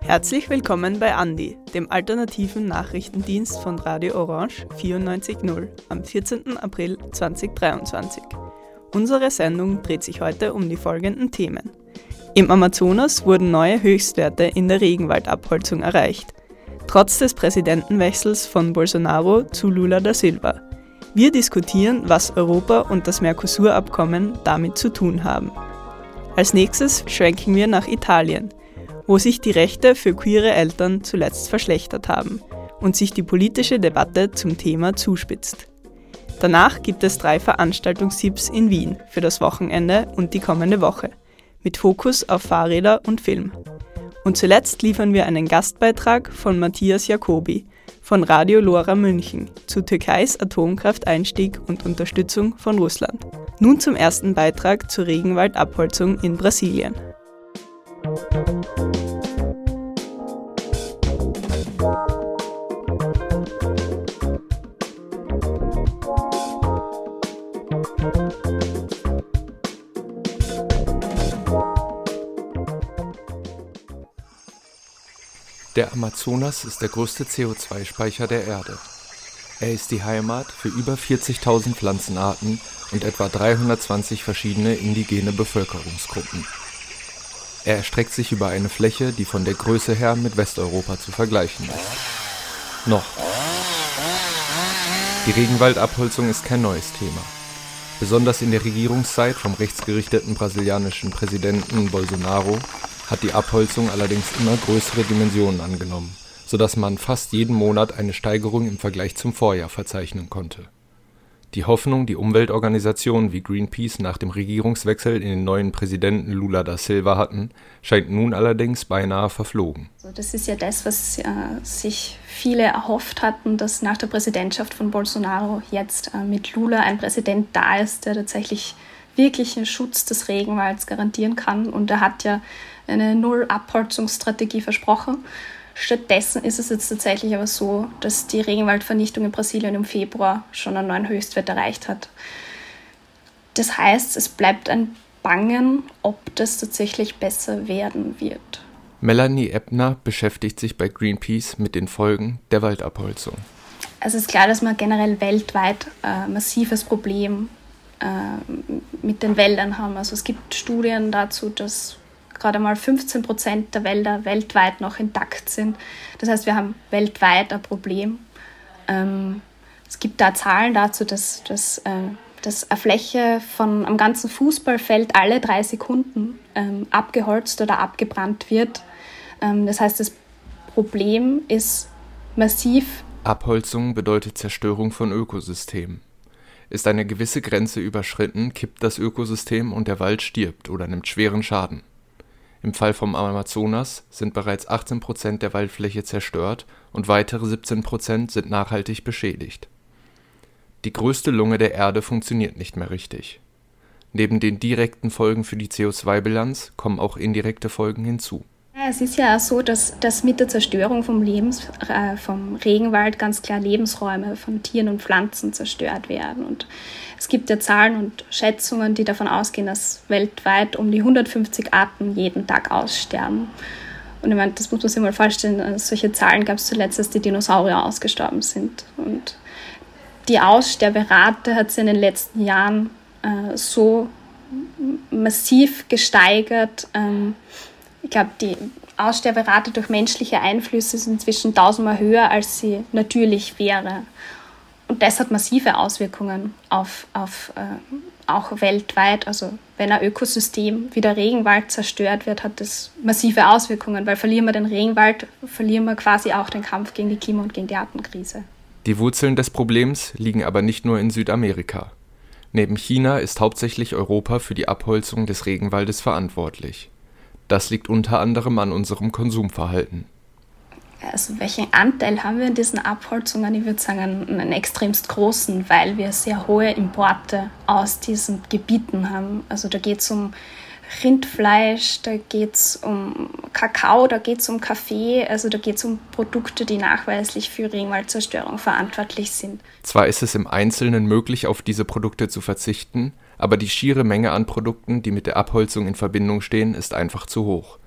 Herzlich willkommen bei Andi, dem alternativen Nachrichtendienst von Radio Orange 94.0 am 14. April 2023. Unsere Sendung dreht sich heute um die folgenden Themen. Im Amazonas wurden neue Höchstwerte in der Regenwaldabholzung erreicht, trotz des Präsidentenwechsels von Bolsonaro zu Lula da Silva. Wir diskutieren, was Europa und das Mercosur-Abkommen damit zu tun haben. Als nächstes schwenken wir nach Italien – wo sich die Rechte für queere Eltern zuletzt verschlechtert haben und sich die politische Debatte zum Thema zuspitzt. Danach gibt es drei Veranstaltungstipps in Wien für das Wochenende und die kommende Woche, mit Fokus auf Fahrräder und Film. Und zuletzt liefern wir einen Gastbeitrag von Matthias Jacobi von Radio Lora München zu Türkeis Atomkrafteinstieg und Unterstützung von Russland. Nun zum ersten Beitrag zur Regenwaldabholzung in Brasilien. Der Amazonas ist der größte CO2-Speicher der Erde. Er ist die Heimat für über 40.000 Pflanzenarten und etwa 320 verschiedene indigene Bevölkerungsgruppen. Er erstreckt sich über eine Fläche, die von der Größe her mit Westeuropa zu vergleichen ist. Noch. Die Regenwaldabholzung ist kein neues Thema. Besonders in der Regierungszeit vom rechtsgerichteten brasilianischen Präsidenten Bolsonaro hat die Abholzung allerdings immer größere Dimensionen angenommen, so dass man fast jeden Monat eine Steigerung im Vergleich zum Vorjahr verzeichnen konnte. Die Hoffnung, die Umweltorganisationen wie Greenpeace nach dem Regierungswechsel in den neuen Präsidenten Lula da Silva hatten, scheint nun allerdings beinahe verflogen. Das ist ja das, was äh, sich viele erhofft hatten, dass nach der Präsidentschaft von Bolsonaro jetzt äh, mit Lula ein Präsident da ist, der tatsächlich wirklichen Schutz des Regenwalds garantieren kann. Und er hat ja eine Null-Abholzungsstrategie versprochen. Stattdessen ist es jetzt tatsächlich aber so, dass die Regenwaldvernichtung in Brasilien im Februar schon einen neuen Höchstwert erreicht hat. Das heißt, es bleibt ein Bangen, ob das tatsächlich besser werden wird. Melanie Ebner beschäftigt sich bei Greenpeace mit den Folgen der Waldabholzung. Also es ist klar, dass wir generell weltweit ein massives Problem äh, mit den Wäldern haben. Also es gibt Studien dazu, dass gerade mal 15 Prozent der Wälder weltweit noch intakt sind. Das heißt, wir haben weltweit ein Problem. Ähm, es gibt da Zahlen dazu, dass, dass, äh, dass eine Fläche von am ganzen Fußballfeld alle drei Sekunden ähm, abgeholzt oder abgebrannt wird. Ähm, das heißt, das Problem ist massiv. Abholzung bedeutet Zerstörung von Ökosystemen. Ist eine gewisse Grenze überschritten, kippt das Ökosystem und der Wald stirbt oder nimmt schweren Schaden. Im Fall vom Amazonas sind bereits 18 Prozent der Waldfläche zerstört und weitere 17 Prozent sind nachhaltig beschädigt. Die größte Lunge der Erde funktioniert nicht mehr richtig. Neben den direkten Folgen für die CO2-Bilanz kommen auch indirekte Folgen hinzu es ist ja so, dass, dass mit der Zerstörung vom, Lebens, äh, vom Regenwald ganz klar Lebensräume von Tieren und Pflanzen zerstört werden. Und es gibt ja Zahlen und Schätzungen, die davon ausgehen, dass weltweit um die 150 Arten jeden Tag aussterben. Und ich meine, das muss man sich mal vorstellen, äh, solche Zahlen gab es zuletzt, dass die Dinosaurier ausgestorben sind. Und die Aussterberate hat sich in den letzten Jahren äh, so massiv gesteigert. Ähm, glaube, die Aussterberate durch menschliche Einflüsse ist inzwischen tausendmal höher, als sie natürlich wäre. Und das hat massive Auswirkungen auf, auf äh, auch weltweit. Also wenn ein Ökosystem wie der Regenwald zerstört wird, hat das massive Auswirkungen, weil verlieren wir den Regenwald, verlieren wir quasi auch den Kampf gegen die Klima- und gegen die Artenkrise. Die Wurzeln des Problems liegen aber nicht nur in Südamerika. Neben China ist hauptsächlich Europa für die Abholzung des Regenwaldes verantwortlich. Das liegt unter anderem an unserem Konsumverhalten. Also welchen Anteil haben wir in diesen Abholzungen? Ich würde sagen, einen, einen extremst großen, weil wir sehr hohe Importe aus diesen Gebieten haben. Also da geht es um Rindfleisch, da geht es um Kakao, da geht es um Kaffee, also da geht es um Produkte, die nachweislich für Regenwaldzerstörung verantwortlich sind. Zwar ist es im Einzelnen möglich, auf diese Produkte zu verzichten, aber die schiere Menge an Produkten, die mit der Abholzung in Verbindung stehen, ist einfach zu hoch.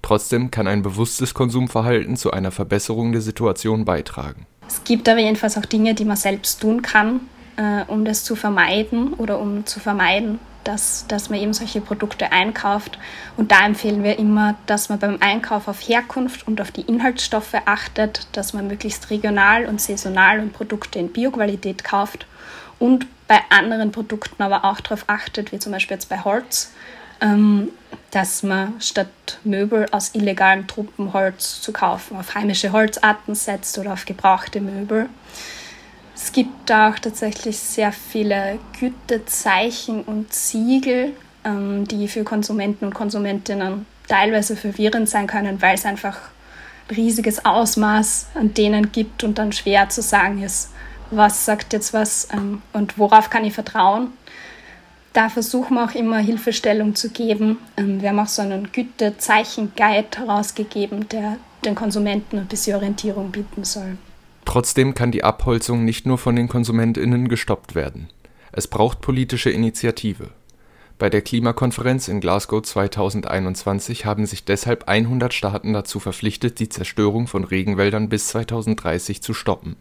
Trotzdem kann ein bewusstes Konsumverhalten zu einer Verbesserung der Situation beitragen. Es gibt aber jedenfalls auch Dinge, die man selbst tun kann, äh, um das zu vermeiden oder um zu vermeiden, dass, dass man eben solche Produkte einkauft. Und da empfehlen wir immer, dass man beim Einkauf auf Herkunft und auf die Inhaltsstoffe achtet, dass man möglichst regional und saisonal und Produkte in Bioqualität kauft und bei anderen Produkten aber auch darauf achtet, wie zum Beispiel jetzt bei Holz, ähm, dass man statt Möbel aus illegalem Truppenholz zu kaufen auf heimische Holzarten setzt oder auf gebrauchte Möbel. Es gibt auch tatsächlich sehr viele Gütezeichen und Siegel, ähm, die für Konsumenten und Konsumentinnen teilweise verwirrend sein können, weil es einfach riesiges Ausmaß an denen gibt und dann schwer zu sagen ist, was sagt jetzt was ähm, und worauf kann ich vertrauen da versuchen wir auch immer Hilfestellung zu geben. Ähm, wir haben auch so einen Gütezeichen-Guide herausgegeben, der den Konsumenten ein bisschen Orientierung bieten soll. Trotzdem kann die Abholzung nicht nur von den KonsumentInnen gestoppt werden. Es braucht politische Initiative. Bei der Klimakonferenz in Glasgow 2021 haben sich deshalb 100 Staaten dazu verpflichtet, die Zerstörung von Regenwäldern bis 2030 zu stoppen.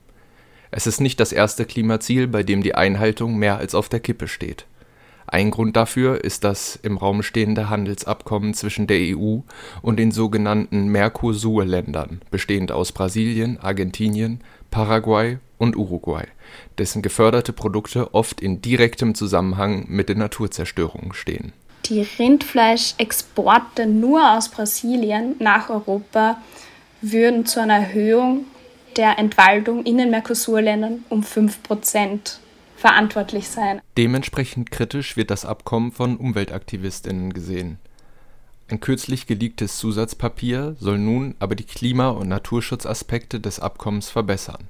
Es ist nicht das erste Klimaziel, bei dem die Einhaltung mehr als auf der Kippe steht. Ein Grund dafür ist das im Raum stehende Handelsabkommen zwischen der EU und den sogenannten Mercosur-Ländern, bestehend aus Brasilien, Argentinien, Paraguay und Uruguay, dessen geförderte Produkte oft in direktem Zusammenhang mit der Naturzerstörung stehen. Die Rindfleischexporte nur aus Brasilien nach Europa würden zu einer Erhöhung der Entwaldung in den Mercosur-Ländern um 5 Prozent verantwortlich sein. Dementsprechend kritisch wird das Abkommen von Umweltaktivistinnen gesehen. Ein kürzlich geleaktes Zusatzpapier soll nun aber die Klima- und Naturschutzaspekte des Abkommens verbessern.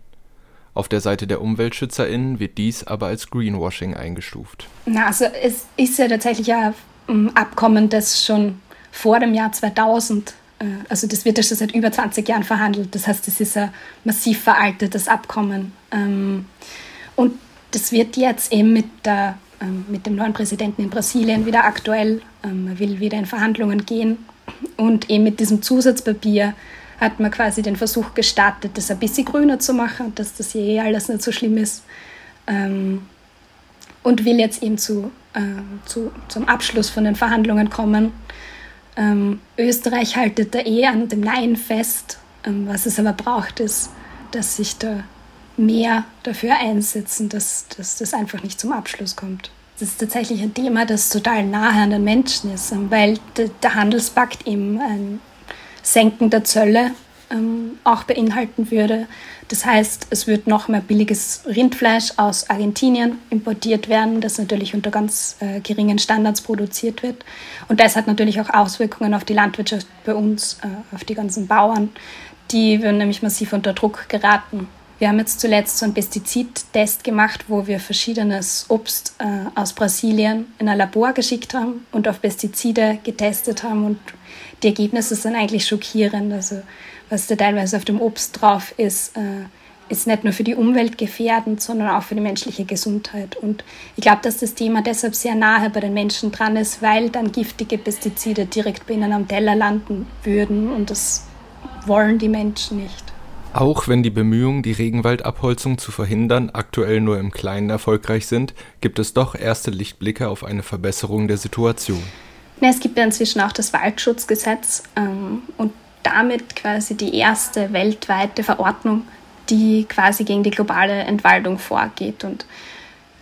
Auf der Seite der UmweltschützerInnen wird dies aber als Greenwashing eingestuft. Na, also es ist ja tatsächlich ein Abkommen, das schon vor dem Jahr 2000, äh, also das wird ja schon seit über 20 Jahren verhandelt. Das heißt, es ist ein massiv veraltetes Abkommen. Ähm, und das wird jetzt eben mit, der, ähm, mit dem neuen Präsidenten in Brasilien wieder aktuell. Ähm, er will wieder in Verhandlungen gehen. Und eben mit diesem Zusatzpapier hat man quasi den Versuch gestartet, das ein bisschen grüner zu machen, dass das hier eh alles nicht so schlimm ist. Ähm, und will jetzt eben zu, äh, zu, zum Abschluss von den Verhandlungen kommen. Ähm, Österreich haltet da eh an dem Nein fest. Ähm, was es aber braucht, ist, dass sich der mehr dafür einsetzen, dass, dass das einfach nicht zum Abschluss kommt. Das ist tatsächlich ein Thema, das total nahe an den Menschen ist, ähm, weil der Handelspakt eben ein Senken der Zölle ähm, auch beinhalten würde. Das heißt, es wird noch mehr billiges Rindfleisch aus Argentinien importiert werden, das natürlich unter ganz äh, geringen Standards produziert wird. Und das hat natürlich auch Auswirkungen auf die Landwirtschaft bei uns, äh, auf die ganzen Bauern. Die würden nämlich massiv unter Druck geraten. Wir haben jetzt zuletzt so einen Pestizidtest gemacht, wo wir verschiedenes Obst äh, aus Brasilien in ein Labor geschickt haben und auf Pestizide getestet haben. Und die Ergebnisse sind eigentlich schockierend. Also was da teilweise auf dem Obst drauf ist, äh, ist nicht nur für die Umwelt gefährdend, sondern auch für die menschliche Gesundheit. Und ich glaube, dass das Thema deshalb sehr nahe bei den Menschen dran ist, weil dann giftige Pestizide direkt bei ihnen am Teller landen würden. Und das wollen die Menschen nicht. Auch wenn die Bemühungen, die Regenwaldabholzung zu verhindern, aktuell nur im Kleinen erfolgreich sind, gibt es doch erste Lichtblicke auf eine Verbesserung der Situation. Es gibt ja inzwischen auch das Waldschutzgesetz ähm, und damit quasi die erste weltweite Verordnung, die quasi gegen die globale Entwaldung vorgeht. Und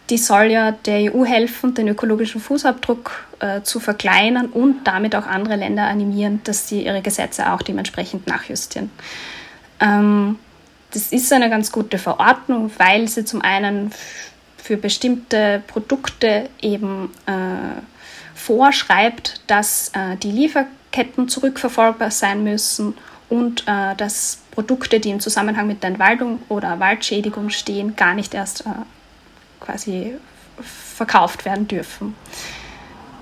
die soll ja der EU helfen, den ökologischen Fußabdruck äh, zu verkleinern und damit auch andere Länder animieren, dass sie ihre Gesetze auch dementsprechend nachjustieren. Ähm, das ist eine ganz gute Verordnung, weil sie zum einen für bestimmte Produkte eben äh, vorschreibt, dass äh, die Lieferketten zurückverfolgbar sein müssen und äh, dass Produkte, die im Zusammenhang mit der Entwaldung oder Waldschädigung stehen, gar nicht erst äh, quasi verkauft werden dürfen.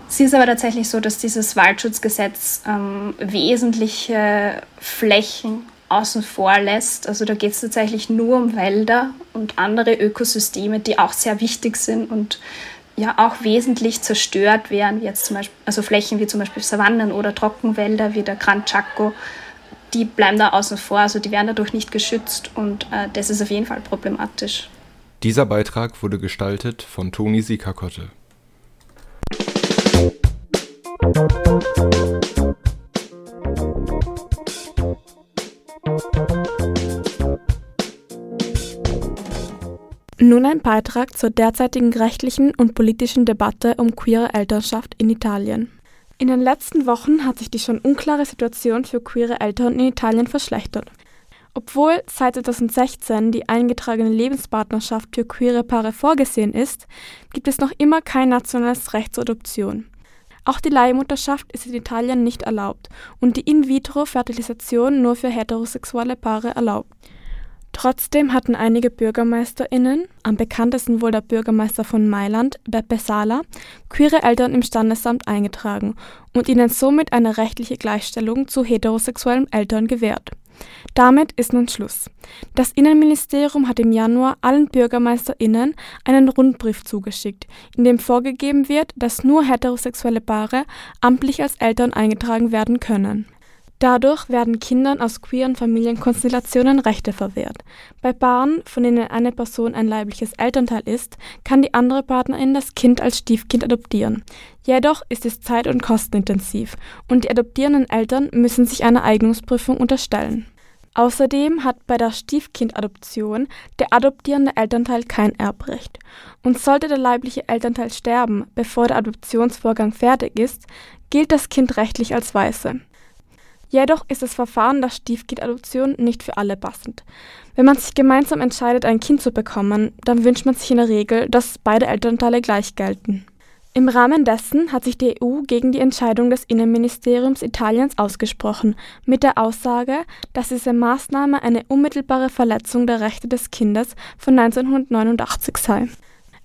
Es ist aber tatsächlich so, dass dieses Waldschutzgesetz ähm, wesentliche Flächen außen vor lässt. Also da geht es tatsächlich nur um Wälder und andere Ökosysteme, die auch sehr wichtig sind und ja auch wesentlich zerstört werden, jetzt zum Beispiel, also Flächen wie zum Beispiel Savannen oder Trockenwälder wie der Gran Chaco, die bleiben da außen vor, also die werden dadurch nicht geschützt und äh, das ist auf jeden Fall problematisch. Dieser Beitrag wurde gestaltet von Toni Sikakotte. Nun ein Beitrag zur derzeitigen rechtlichen und politischen Debatte um queere Elternschaft in Italien. In den letzten Wochen hat sich die schon unklare Situation für queere Eltern in Italien verschlechtert. Obwohl seit 2016 die eingetragene Lebenspartnerschaft für queere Paare vorgesehen ist, gibt es noch immer kein nationales Recht zur Adoption. Auch die Leihmutterschaft ist in Italien nicht erlaubt und die In-vitro-Fertilisation nur für heterosexuelle Paare erlaubt. Trotzdem hatten einige BürgermeisterInnen, am bekanntesten wohl der Bürgermeister von Mailand, Beppe Sala, queere Eltern im Standesamt eingetragen und ihnen somit eine rechtliche Gleichstellung zu heterosexuellen Eltern gewährt. Damit ist nun Schluss. Das Innenministerium hat im Januar allen BürgermeisterInnen einen Rundbrief zugeschickt, in dem vorgegeben wird, dass nur heterosexuelle Paare amtlich als Eltern eingetragen werden können. Dadurch werden Kindern aus queeren Familienkonstellationen Rechte verwehrt. Bei Paaren, von denen eine Person ein leibliches Elternteil ist, kann die andere Partnerin das Kind als Stiefkind adoptieren. Jedoch ist es zeit- und kostenintensiv und die adoptierenden Eltern müssen sich einer Eignungsprüfung unterstellen. Außerdem hat bei der Stiefkindadoption der adoptierende Elternteil kein Erbrecht. Und sollte der leibliche Elternteil sterben, bevor der Adoptionsvorgang fertig ist, gilt das Kind rechtlich als Weiße. Jedoch ist das Verfahren der Stiefkindadoption nicht für alle passend. Wenn man sich gemeinsam entscheidet, ein Kind zu bekommen, dann wünscht man sich in der Regel, dass beide Elternteile gleich gelten. Im Rahmen dessen hat sich die EU gegen die Entscheidung des Innenministeriums Italiens ausgesprochen, mit der Aussage, dass diese Maßnahme eine unmittelbare Verletzung der Rechte des Kindes von 1989 sei.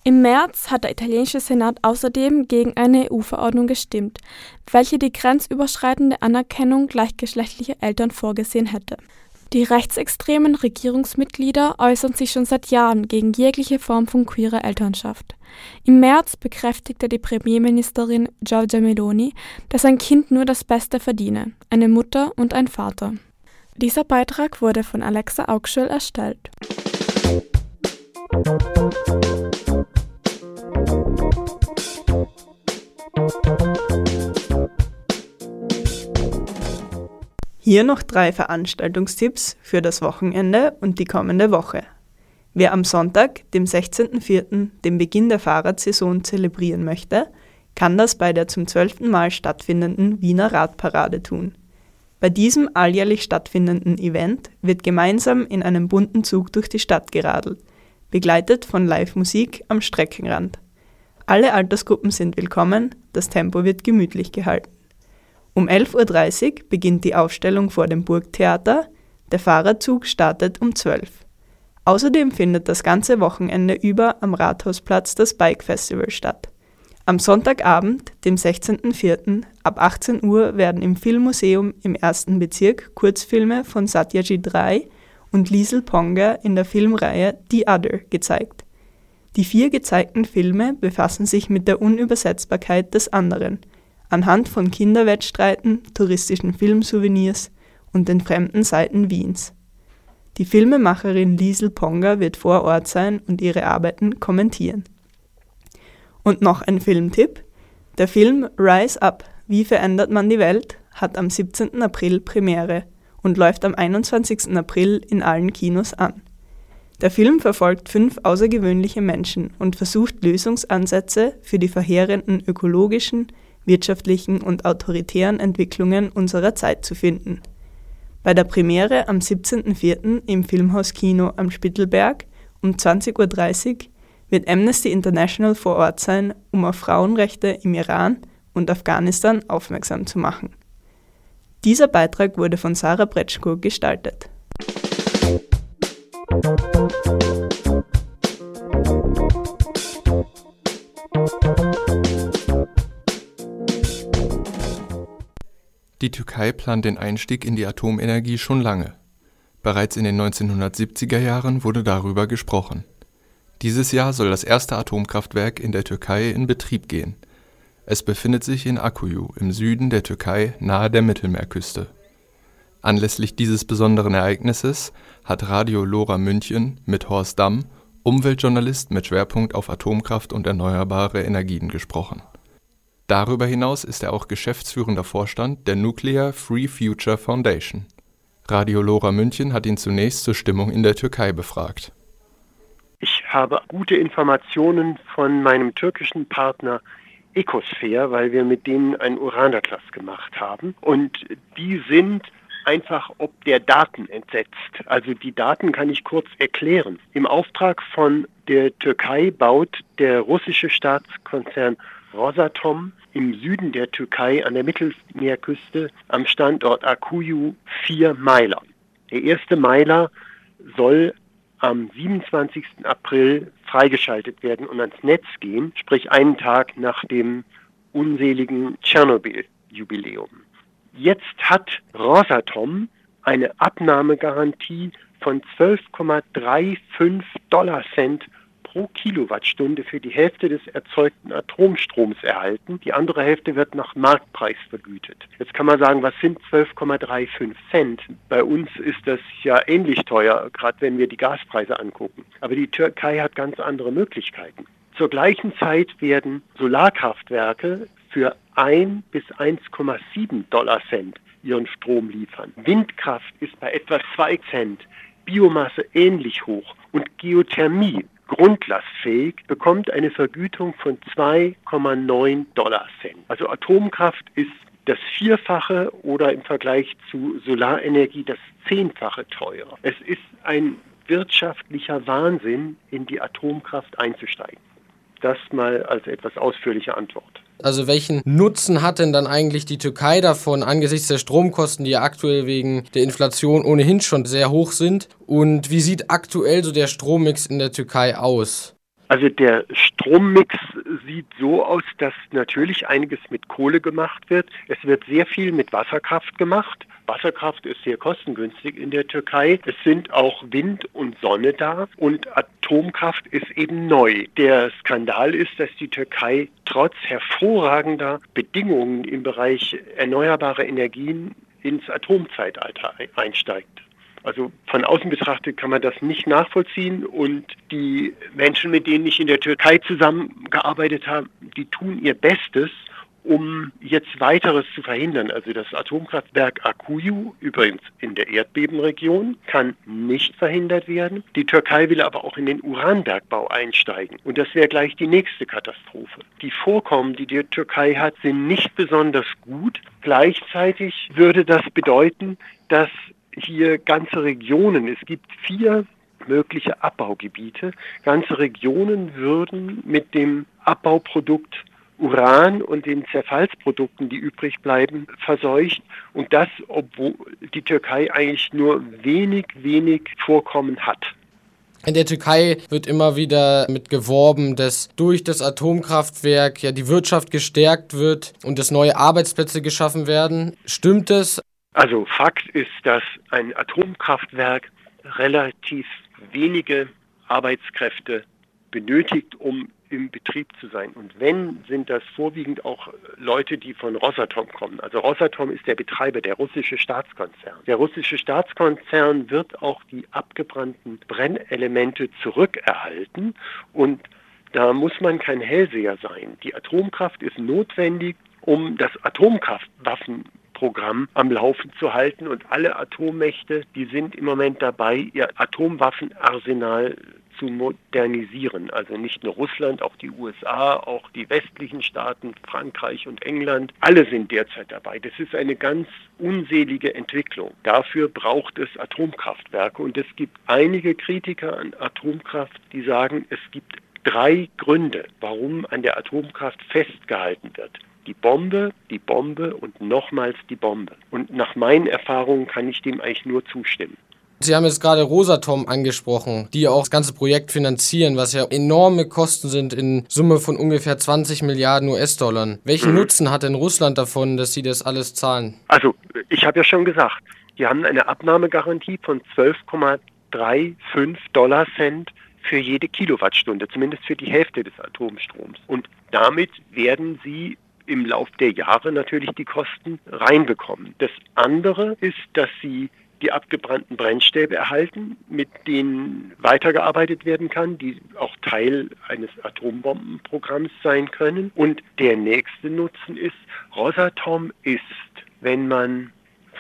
Im März hat der italienische Senat außerdem gegen eine EU-Verordnung gestimmt, welche die grenzüberschreitende Anerkennung gleichgeschlechtlicher Eltern vorgesehen hätte. Die rechtsextremen Regierungsmitglieder äußern sich schon seit Jahren gegen jegliche Form von queerer Elternschaft. Im März bekräftigte die Premierministerin Giorgia Meloni, dass ein Kind nur das Beste verdiene, eine Mutter und ein Vater. Dieser Beitrag wurde von Alexa Augschel erstellt. Hier noch drei Veranstaltungstipps für das Wochenende und die kommende Woche. Wer am Sonntag, dem 16.04., den Beginn der Fahrradsaison zelebrieren möchte, kann das bei der zum zwölften Mal stattfindenden Wiener Radparade tun. Bei diesem alljährlich stattfindenden Event wird gemeinsam in einem bunten Zug durch die Stadt geradelt, begleitet von Live-Musik am Streckenrand. Alle Altersgruppen sind willkommen, das Tempo wird gemütlich gehalten. Um 11.30 Uhr beginnt die Aufstellung vor dem Burgtheater, der Fahrradzug startet um 12 Uhr. Außerdem findet das ganze Wochenende über am Rathausplatz das Bike Festival statt. Am Sonntagabend, dem 16.04. ab 18 Uhr werden im Filmmuseum im ersten Bezirk Kurzfilme von Satyajit Ray und Liesel Ponger in der Filmreihe The Other gezeigt. Die vier gezeigten Filme befassen sich mit der Unübersetzbarkeit des anderen – anhand von Kinderwettstreiten, touristischen Filmsouvenirs und den fremden Seiten Wiens. Die Filmemacherin Liesel Ponga wird vor Ort sein und ihre Arbeiten kommentieren. Und noch ein Filmtipp. Der Film Rise Up, wie verändert man die Welt, hat am 17. April Premiere und läuft am 21. April in allen Kinos an. Der Film verfolgt fünf außergewöhnliche Menschen und versucht Lösungsansätze für die verheerenden ökologischen, wirtschaftlichen und autoritären Entwicklungen unserer Zeit zu finden. Bei der Premiere am 17.04. im Filmhaus Kino am Spittelberg um 20.30 Uhr wird Amnesty International vor Ort sein, um auf Frauenrechte im Iran und Afghanistan aufmerksam zu machen. Dieser Beitrag wurde von Sarah Bretschko gestaltet. Die Türkei plant den Einstieg in die Atomenergie schon lange. Bereits in den 1970er Jahren wurde darüber gesprochen. Dieses Jahr soll das erste Atomkraftwerk in der Türkei in Betrieb gehen. Es befindet sich in Akkuyu im Süden der Türkei nahe der Mittelmeerküste. Anlässlich dieses besonderen Ereignisses hat Radio Lora München mit Horst Damm, Umweltjournalist mit Schwerpunkt auf Atomkraft und erneuerbare Energien, gesprochen. Darüber hinaus ist er auch geschäftsführender Vorstand der Nuclear Free Future Foundation. Radio Lora München hat ihn zunächst zur Stimmung in der Türkei befragt. Ich habe gute Informationen von meinem türkischen Partner Ecosphere, weil wir mit denen einen Uranatlas gemacht haben. Und die sind einfach ob der Daten entsetzt. Also die Daten kann ich kurz erklären. Im Auftrag von der Türkei baut der russische Staatskonzern Rosatom im Süden der Türkei an der Mittelmeerküste am Standort Akuyu vier Meiler. Der erste Meiler soll am 27. April freigeschaltet werden und ans Netz gehen, sprich einen Tag nach dem unseligen Tschernobyl-Jubiläum. Jetzt hat Rosatom eine Abnahmegarantie von 12,35 Dollar Cent pro Kilowattstunde für die Hälfte des erzeugten Atomstroms erhalten. Die andere Hälfte wird nach Marktpreis vergütet. Jetzt kann man sagen, was sind 12,35 Cent? Bei uns ist das ja ähnlich teuer, gerade wenn wir die Gaspreise angucken. Aber die Türkei hat ganz andere Möglichkeiten. Zur gleichen Zeit werden Solarkraftwerke für 1 bis 1,7 Dollar Cent ihren Strom liefern. Windkraft ist bei etwa 2 Cent, Biomasse ähnlich hoch und Geothermie grundlastfähig bekommt eine Vergütung von 2,9 Dollar Cent. Also Atomkraft ist das Vierfache oder im Vergleich zu Solarenergie das Zehnfache teurer. Es ist ein wirtschaftlicher Wahnsinn, in die Atomkraft einzusteigen. Das mal als etwas ausführliche Antwort. Also welchen Nutzen hat denn dann eigentlich die Türkei davon angesichts der Stromkosten, die ja aktuell wegen der Inflation ohnehin schon sehr hoch sind? Und wie sieht aktuell so der Strommix in der Türkei aus? Also der Strommix sieht so aus, dass natürlich einiges mit Kohle gemacht wird. Es wird sehr viel mit Wasserkraft gemacht. Wasserkraft ist sehr kostengünstig in der Türkei. Es sind auch Wind und Sonne da und Atomkraft ist eben neu. Der Skandal ist, dass die Türkei trotz hervorragender Bedingungen im Bereich erneuerbare Energien ins Atomzeitalter einsteigt. Also von außen betrachtet kann man das nicht nachvollziehen und die Menschen, mit denen ich in der Türkei zusammengearbeitet habe, die tun ihr Bestes, um jetzt weiteres zu verhindern. Also das Atomkraftwerk Akuyu, übrigens in der Erdbebenregion, kann nicht verhindert werden. Die Türkei will aber auch in den Uranbergbau einsteigen. Und das wäre gleich die nächste Katastrophe. Die Vorkommen, die die Türkei hat, sind nicht besonders gut. Gleichzeitig würde das bedeuten, dass hier ganze Regionen, es gibt vier mögliche Abbaugebiete, ganze Regionen würden mit dem Abbauprodukt Uran und den Zerfallsprodukten, die übrig bleiben, verseucht. Und das, obwohl die Türkei eigentlich nur wenig, wenig Vorkommen hat. In der Türkei wird immer wieder mit geworben, dass durch das Atomkraftwerk ja die Wirtschaft gestärkt wird und dass neue Arbeitsplätze geschaffen werden. Stimmt es? Also Fakt ist, dass ein Atomkraftwerk relativ wenige Arbeitskräfte benötigt, um im Betrieb zu sein. Und wenn, sind das vorwiegend auch Leute, die von Rosatom kommen. Also Rosatom ist der Betreiber, der russische Staatskonzern. Der russische Staatskonzern wird auch die abgebrannten Brennelemente zurückerhalten und da muss man kein Hellseher sein. Die Atomkraft ist notwendig, um das Atomkraftwaffenprogramm am Laufen zu halten und alle Atommächte, die sind im Moment dabei, ihr Atomwaffenarsenal zu modernisieren. Also nicht nur Russland, auch die USA, auch die westlichen Staaten, Frankreich und England, alle sind derzeit dabei. Das ist eine ganz unselige Entwicklung. Dafür braucht es Atomkraftwerke und es gibt einige Kritiker an Atomkraft, die sagen, es gibt drei Gründe, warum an der Atomkraft festgehalten wird. Die Bombe, die Bombe und nochmals die Bombe. Und nach meinen Erfahrungen kann ich dem eigentlich nur zustimmen. Sie haben jetzt gerade Rosatom angesprochen, die auch das ganze Projekt finanzieren, was ja enorme Kosten sind in Summe von ungefähr 20 Milliarden US-Dollar. Welchen mhm. Nutzen hat denn Russland davon, dass sie das alles zahlen? Also, ich habe ja schon gesagt, die haben eine Abnahmegarantie von 12,35 Dollar Cent für jede Kilowattstunde, zumindest für die Hälfte des Atomstroms. Und damit werden sie im Lauf der Jahre natürlich die Kosten reinbekommen. Das andere ist, dass sie die abgebrannten Brennstäbe erhalten, mit denen weitergearbeitet werden kann, die auch Teil eines Atombombenprogramms sein können. Und der nächste Nutzen ist, Rosatom ist, wenn man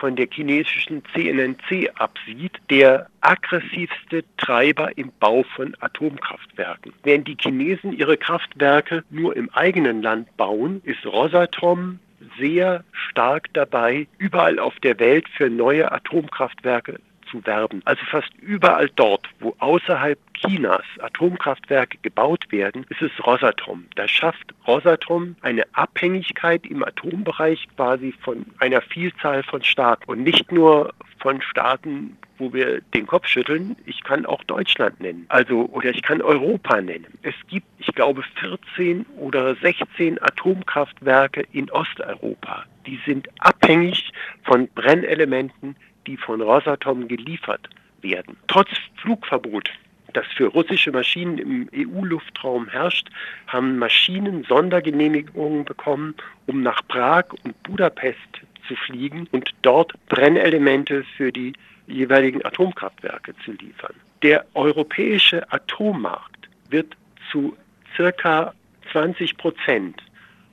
von der chinesischen CNNC absieht, der aggressivste Treiber im Bau von Atomkraftwerken. Während die Chinesen ihre Kraftwerke nur im eigenen Land bauen, ist Rosatom sehr stark dabei, überall auf der Welt für neue Atomkraftwerke zu werben. Also fast überall dort, wo außerhalb Chinas Atomkraftwerke gebaut werden, ist es Rosatom. Da schafft Rosatom eine Abhängigkeit im Atombereich quasi von einer Vielzahl von Staaten und nicht nur von Staaten, wo wir den Kopf schütteln. Ich kann auch Deutschland nennen, also oder ich kann Europa nennen. Es gibt, ich glaube, 14 oder 16 Atomkraftwerke in Osteuropa. Die sind abhängig von Brennelementen, die von Rosatom geliefert werden. Trotz Flugverbot das für russische Maschinen im EU-Luftraum herrscht, haben Maschinen Sondergenehmigungen bekommen, um nach Prag und Budapest zu fliegen und dort Brennelemente für die jeweiligen Atomkraftwerke zu liefern. Der europäische Atommarkt wird zu circa 20 Prozent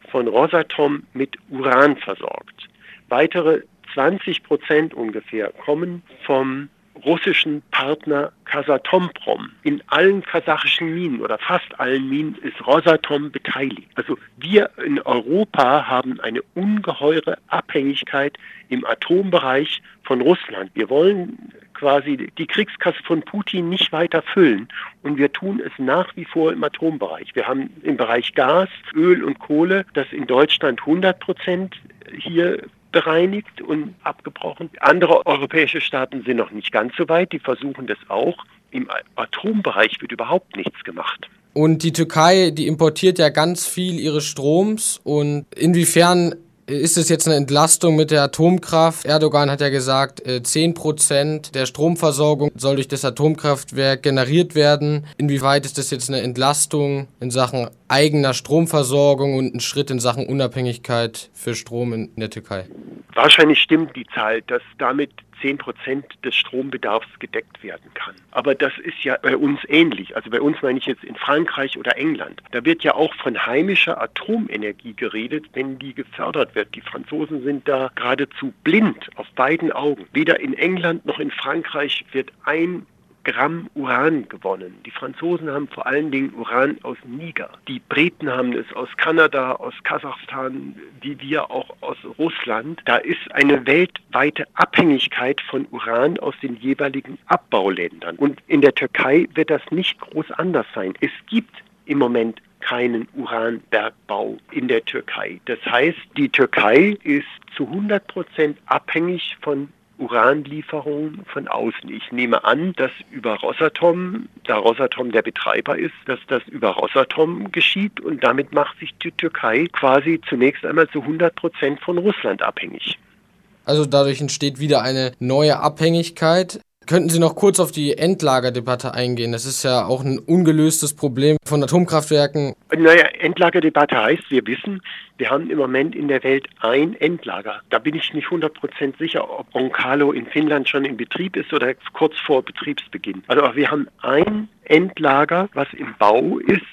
von Rosatom mit Uran versorgt. Weitere 20 Prozent ungefähr kommen vom russischen Partner Kasatomprom. In allen kasachischen Minen oder fast allen Minen ist Rosatom beteiligt. Also wir in Europa haben eine ungeheure Abhängigkeit im Atombereich von Russland. Wir wollen quasi die Kriegskasse von Putin nicht weiter füllen. Und wir tun es nach wie vor im Atombereich. Wir haben im Bereich Gas, Öl und Kohle, das in Deutschland 100 Prozent hier bereinigt und abgebrochen. Andere europäische Staaten sind noch nicht ganz so weit, die versuchen das auch. Im Atombereich wird überhaupt nichts gemacht. Und die Türkei, die importiert ja ganz viel ihres Stroms. Und inwiefern ist es jetzt eine Entlastung mit der Atomkraft? Erdogan hat ja gesagt, 10% äh, der Stromversorgung soll durch das Atomkraftwerk generiert werden. Inwieweit ist das jetzt eine Entlastung in Sachen eigener Stromversorgung und ein Schritt in Sachen Unabhängigkeit für Strom in der Türkei? Wahrscheinlich stimmt die Zahl, dass damit 10 Prozent des Strombedarfs gedeckt werden kann. Aber das ist ja bei uns ähnlich. Also bei uns meine ich jetzt in Frankreich oder England. Da wird ja auch von heimischer Atomenergie geredet, wenn die gefördert wird. Die Franzosen sind da geradezu blind auf beiden Augen. Weder in England noch in Frankreich wird ein Gramm Uran gewonnen. Die Franzosen haben vor allen Dingen Uran aus Niger. Die Briten haben es aus Kanada, aus Kasachstan, wie wir auch aus Russland. Da ist eine weltweite Abhängigkeit von Uran aus den jeweiligen Abbauländern. Und in der Türkei wird das nicht groß anders sein. Es gibt im Moment keinen Uranbergbau in der Türkei. Das heißt, die Türkei ist zu 100 Prozent abhängig von Uranlieferungen von außen. Ich nehme an, dass über Rosatom, da Rosatom der Betreiber ist, dass das über Rosatom geschieht und damit macht sich die Türkei quasi zunächst einmal zu 100 Prozent von Russland abhängig. Also dadurch entsteht wieder eine neue Abhängigkeit. Könnten Sie noch kurz auf die Endlagerdebatte eingehen? Das ist ja auch ein ungelöstes Problem von Atomkraftwerken. Naja, Endlagerdebatte heißt, wir wissen, wir haben im Moment in der Welt ein Endlager. Da bin ich nicht 100% sicher, ob Roncalo in Finnland schon in Betrieb ist oder kurz vor Betriebsbeginn. Also wir haben ein Endlager, was im Bau ist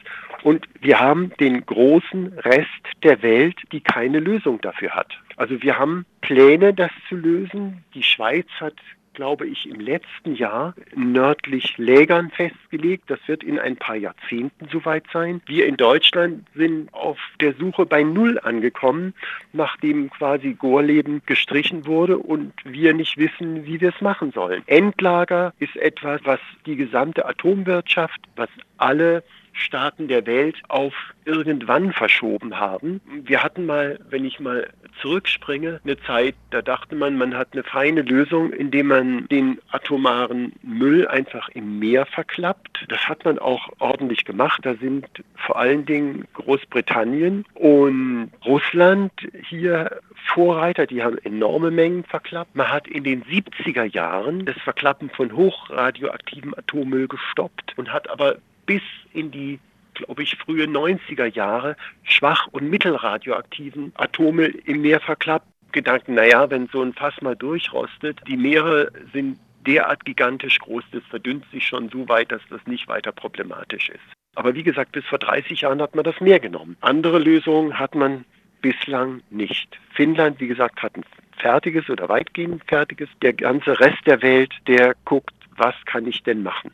und wir haben den großen Rest der Welt, die keine Lösung dafür hat. Also wir haben Pläne, das zu lösen. Die Schweiz hat glaube ich, im letzten Jahr nördlich Lägern festgelegt. Das wird in ein paar Jahrzehnten soweit sein. Wir in Deutschland sind auf der Suche bei Null angekommen, nachdem quasi Gorleben gestrichen wurde und wir nicht wissen, wie wir es machen sollen. Endlager ist etwas, was die gesamte Atomwirtschaft, was alle Staaten der Welt auf irgendwann verschoben haben. Wir hatten mal, wenn ich mal zurückspringe, eine Zeit, da dachte man, man hat eine feine Lösung, indem man den atomaren Müll einfach im Meer verklappt. Das hat man auch ordentlich gemacht. Da sind vor allen Dingen Großbritannien und Russland hier Vorreiter, die haben enorme Mengen verklappt. Man hat in den 70er Jahren das Verklappen von hochradioaktivem Atommüll gestoppt und hat aber bis in die glaube ich, frühe 90er Jahre schwach- und mittelradioaktiven Atome im Meer verklappt. Gedanken, naja, wenn so ein Fass mal durchrostet, die Meere sind derart gigantisch groß, das verdünnt sich schon so weit, dass das nicht weiter problematisch ist. Aber wie gesagt, bis vor 30 Jahren hat man das Meer genommen. Andere Lösungen hat man bislang nicht. Finnland, wie gesagt, hat ein fertiges oder weitgehend fertiges. Der ganze Rest der Welt, der guckt, was kann ich denn machen?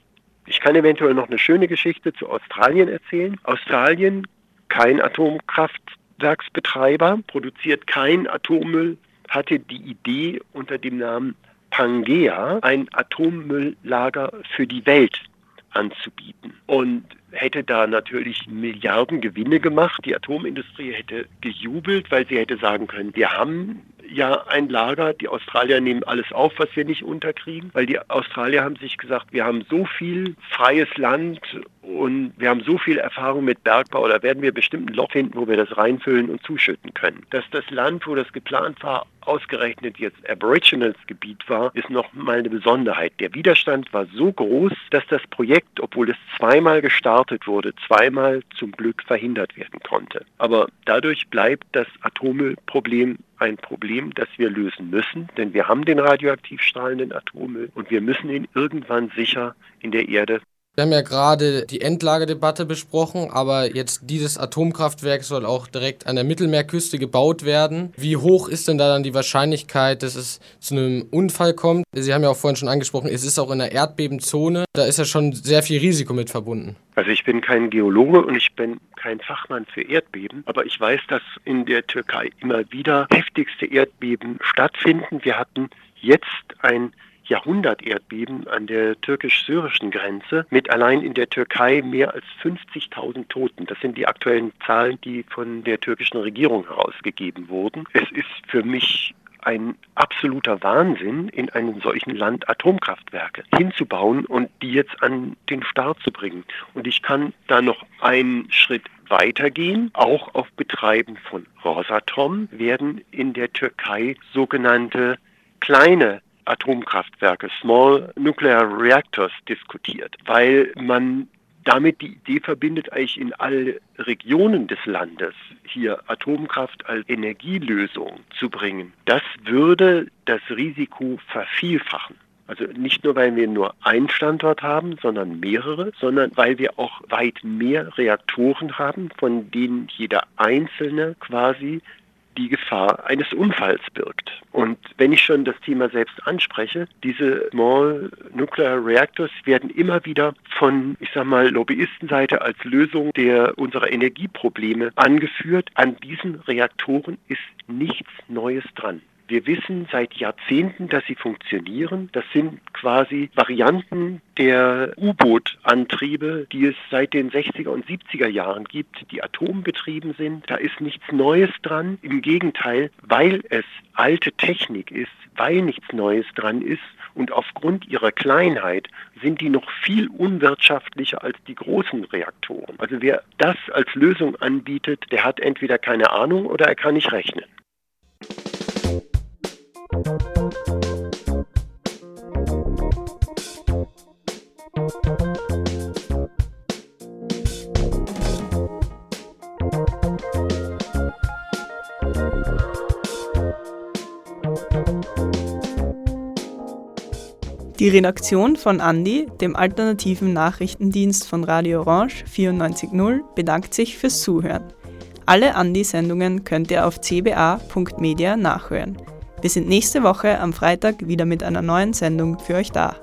Ich kann eventuell noch eine schöne Geschichte zu Australien erzählen. Australien, kein Atomkraftwerksbetreiber, produziert kein Atommüll, hatte die Idee unter dem Namen Pangea ein Atommülllager für die Welt anzubieten. Und hätte da natürlich Milliarden Gewinne gemacht. Die Atomindustrie hätte gejubelt, weil sie hätte sagen können, wir haben ja ein Lager. Die Australier nehmen alles auf, was wir nicht unterkriegen, weil die Australier haben sich gesagt, wir haben so viel freies Land und wir haben so viel Erfahrung mit Bergbau, da werden wir bestimmt ein Loch finden, wo wir das reinfüllen und zuschütten können. Dass das Land, wo das geplant war, ausgerechnet jetzt Aboriginals Gebiet war, ist noch mal eine Besonderheit. Der Widerstand war so groß, dass das Projekt, obwohl es zweimal gestartet wurde, zweimal zum Glück verhindert werden konnte. Aber dadurch bleibt das Atommüllproblem ein Problem, das wir lösen müssen, denn wir haben den radioaktiv strahlenden Atommüll und wir müssen ihn irgendwann sicher in der Erde wir haben ja gerade die Endlagedebatte besprochen, aber jetzt dieses Atomkraftwerk soll auch direkt an der Mittelmeerküste gebaut werden. Wie hoch ist denn da dann die Wahrscheinlichkeit, dass es zu einem Unfall kommt? Sie haben ja auch vorhin schon angesprochen, es ist auch in der Erdbebenzone. Da ist ja schon sehr viel Risiko mit verbunden. Also ich bin kein Geologe und ich bin kein Fachmann für Erdbeben, aber ich weiß, dass in der Türkei immer wieder heftigste Erdbeben stattfinden. Wir hatten jetzt ein Jahrhunderterdbeben an der türkisch-syrischen Grenze mit allein in der Türkei mehr als 50.000 Toten. Das sind die aktuellen Zahlen, die von der türkischen Regierung herausgegeben wurden. Es ist für mich ein absoluter Wahnsinn, in einem solchen Land Atomkraftwerke hinzubauen und die jetzt an den Start zu bringen. Und ich kann da noch einen Schritt weitergehen. Auch auf Betreiben von Rosatom werden in der Türkei sogenannte kleine Atomkraftwerke, Small Nuclear Reactors, diskutiert, weil man damit die Idee verbindet, eigentlich in alle Regionen des Landes hier Atomkraft als Energielösung zu bringen. Das würde das Risiko vervielfachen. Also nicht nur, weil wir nur einen Standort haben, sondern mehrere, sondern weil wir auch weit mehr Reaktoren haben, von denen jeder einzelne quasi die Gefahr eines Unfalls birgt. Und wenn ich schon das Thema selbst anspreche, diese Small Nuclear Reactors werden immer wieder von, ich sag mal, Lobbyistenseite als Lösung der unserer Energieprobleme angeführt. An diesen Reaktoren ist nichts Neues dran. Wir wissen seit Jahrzehnten, dass sie funktionieren. Das sind quasi Varianten der U-Boot-Antriebe, die es seit den 60er und 70er Jahren gibt, die atombetrieben sind. Da ist nichts Neues dran. Im Gegenteil, weil es alte Technik ist, weil nichts Neues dran ist und aufgrund ihrer Kleinheit sind die noch viel unwirtschaftlicher als die großen Reaktoren. Also wer das als Lösung anbietet, der hat entweder keine Ahnung oder er kann nicht rechnen. Die Redaktion von Andi, dem alternativen Nachrichtendienst von Radio Orange 94.0, bedankt sich fürs Zuhören. Alle Andi-Sendungen könnt ihr auf cba.media nachhören. Wir sind nächste Woche am Freitag wieder mit einer neuen Sendung für euch da.